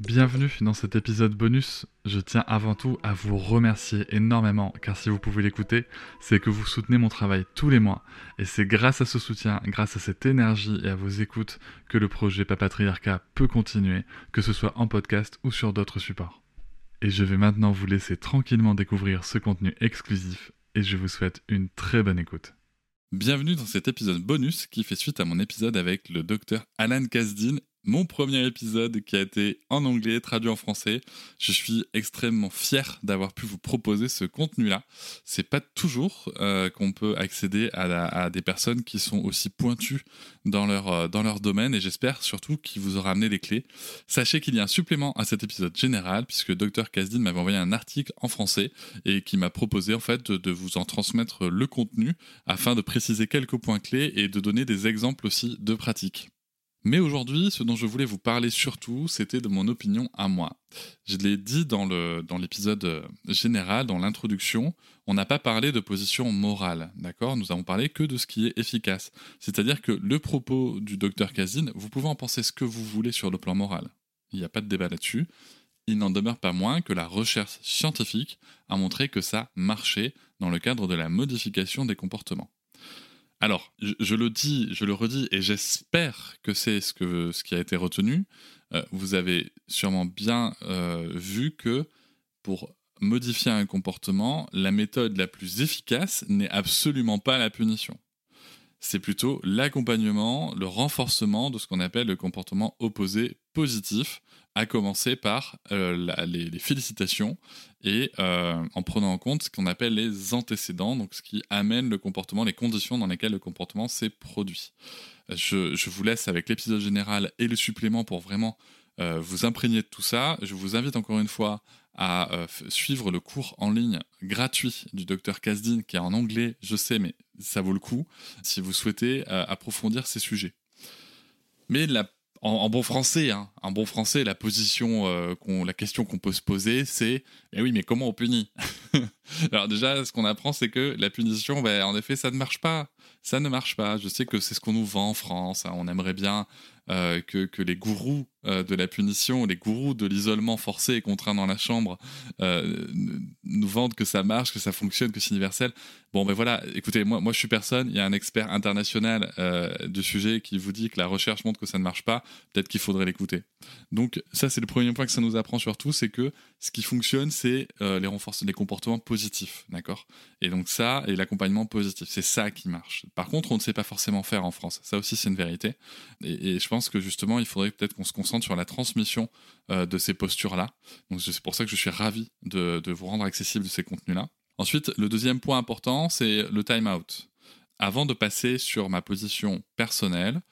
Bienvenue dans cet épisode bonus. Je tiens avant tout à vous remercier énormément car si vous pouvez l'écouter, c'est que vous soutenez mon travail tous les mois et c'est grâce à ce soutien, grâce à cette énergie et à vos écoutes que le projet Papatriarcat peut continuer, que ce soit en podcast ou sur d'autres supports. Et je vais maintenant vous laisser tranquillement découvrir ce contenu exclusif et je vous souhaite une très bonne écoute. Bienvenue dans cet épisode bonus qui fait suite à mon épisode avec le docteur Alan Kasdin mon premier épisode qui a été en anglais, traduit en français. Je suis extrêmement fier d'avoir pu vous proposer ce contenu-là. C'est pas toujours euh, qu'on peut accéder à, des personnes qui sont aussi pointues dans leur, euh, domaine et j'espère surtout qu'il vous aura amené des clés. Sachez qu'il y a un supplément à cet épisode général puisque Dr Kasdin m'avait envoyé un article en français et qui m'a proposé en fait de, de vous en transmettre le contenu afin de préciser quelques points clés et de donner des exemples aussi de pratiques. Mais aujourd'hui, ce dont je voulais vous parler surtout, c'était de mon opinion à moi. Je l'ai dit dans l'épisode euh, général, dans l'introduction, on n'a pas parlé de position morale, d'accord? Nous avons parlé que de ce qui est efficace. C'est-à-dire que le propos du docteur Kazin, vous pouvez en penser ce que vous voulez sur le plan moral. Il n'y a pas de débat là-dessus. Il n'en demeure pas moins que la recherche scientifique a montré que ça marchait dans le cadre de la modification des comportements. Alors, je, le dis, je le redis, et j'espère que c'est ce, qui a été retenu. Euh, vous avez sûrement bien euh, vu que pour modifier un comportement, la méthode la plus efficace n'est absolument pas la punition. C'est plutôt l'accompagnement, le renforcement de ce qu'on appelle le comportement opposé positif, à commencer par euh, les, félicitations et euh, en prenant en compte ce qu'on appelle les antécédents, donc ce qui amène le comportement, les conditions dans lesquelles le comportement s'est produit. Je, vous laisse avec l'épisode général et le supplément pour vraiment euh, vous imprégner de tout ça. Je vous invite encore une fois à suivre le cours en ligne gratuit du docteur Kasdin qui est en anglais, je sais, mais ça vaut le coup si vous souhaitez approfondir ces sujets. Mais la en, bon français, hein, en bon français, la position, euh, la question qu'on peut se poser, c'est eh oui, mais comment on punit? Alors déjà, ce qu'on apprend, c'est que la punition, ben, en effet, ça ne marche pas. Ça ne marche pas. Je sais que c'est ce qu'on nous vend en France. Hein. On aimerait bien euh, que, les gourous euh, de la punition, les gourous de l'isolement forcé et contraint dans la chambre euh, nous vendent que ça marche, que ça fonctionne, que c'est universel. Bon, ben voilà, écoutez, moi, moi je suis personne, il y a un expert international du sujet qui vous dit que la recherche montre que ça ne marche pas, peut-être qu'il faudrait l'écouter. Donc ça, c'est le premier point que ça nous apprend surtout, c'est que ce qui fonctionne, c'est les, les comportements positifs, d'accord? Et donc ça, et l'accompagnement positif, c'est ça qui marche. Par contre, on ne sait pas forcément faire en France, ça aussi c'est une vérité. Et, je pense que justement, il faudrait peut-être qu'on se concentre sur la transmission euh, de ces postures-là. Donc c'est pour ça que je suis ravi de, vous rendre accessible ces contenus-là. Ensuite, le deuxième point important, c'est le time-out. Avant de passer sur ma position personnelle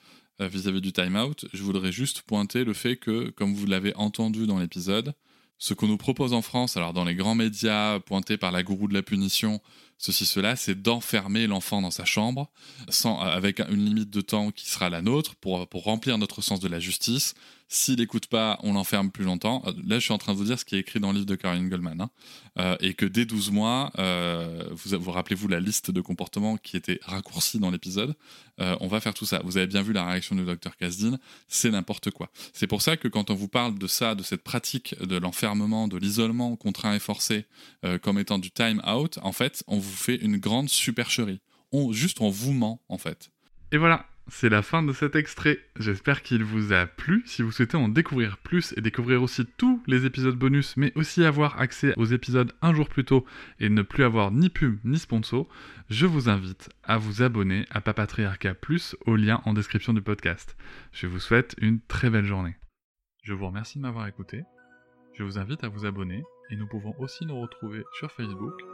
euh, vis-à-vis du time-out, je voudrais juste pointer le fait que, comme vous l'avez entendu dans l'épisode, ce qu'on nous propose en France, alors dans les grands médias pointés par la gourou de la punition, ceci, cela, c'est d'enfermer l'enfant dans sa chambre, sans, avec une limite de temps qui sera la nôtre, pour, pour remplir notre sens de la justice. S'il n'écoute pas, on l'enferme plus longtemps. Là, je suis en train de vous dire ce qui est écrit dans le livre de Caroline Goldman. Hein. Euh, et que dès 12 mois, euh, vous, vous rappelez-vous la liste de comportements qui était raccourcie dans l'épisode, euh, on va faire tout ça. Vous avez bien vu la réaction du docteur Kasdin, c'est n'importe quoi. C'est pour ça que quand on vous parle de ça, de cette pratique de l'enfermement, de l'isolement contraint et forcé comme étant du time out, en fait, on vous vous fait une grande supercherie. On, juste on vous ment en fait. Et voilà, c'est la fin de cet extrait. J'espère qu'il vous a plu. Si vous souhaitez en découvrir plus et découvrir aussi tous les épisodes bonus, mais aussi avoir accès aux épisodes un jour plus tôt et ne plus avoir ni pub ni sponsor, je vous invite à vous abonner à Papatriarca Plus au lien en description du podcast. Je vous souhaite une très belle journée. Je vous remercie de m'avoir écouté. Je vous invite à vous abonner et nous pouvons aussi nous retrouver sur Facebook,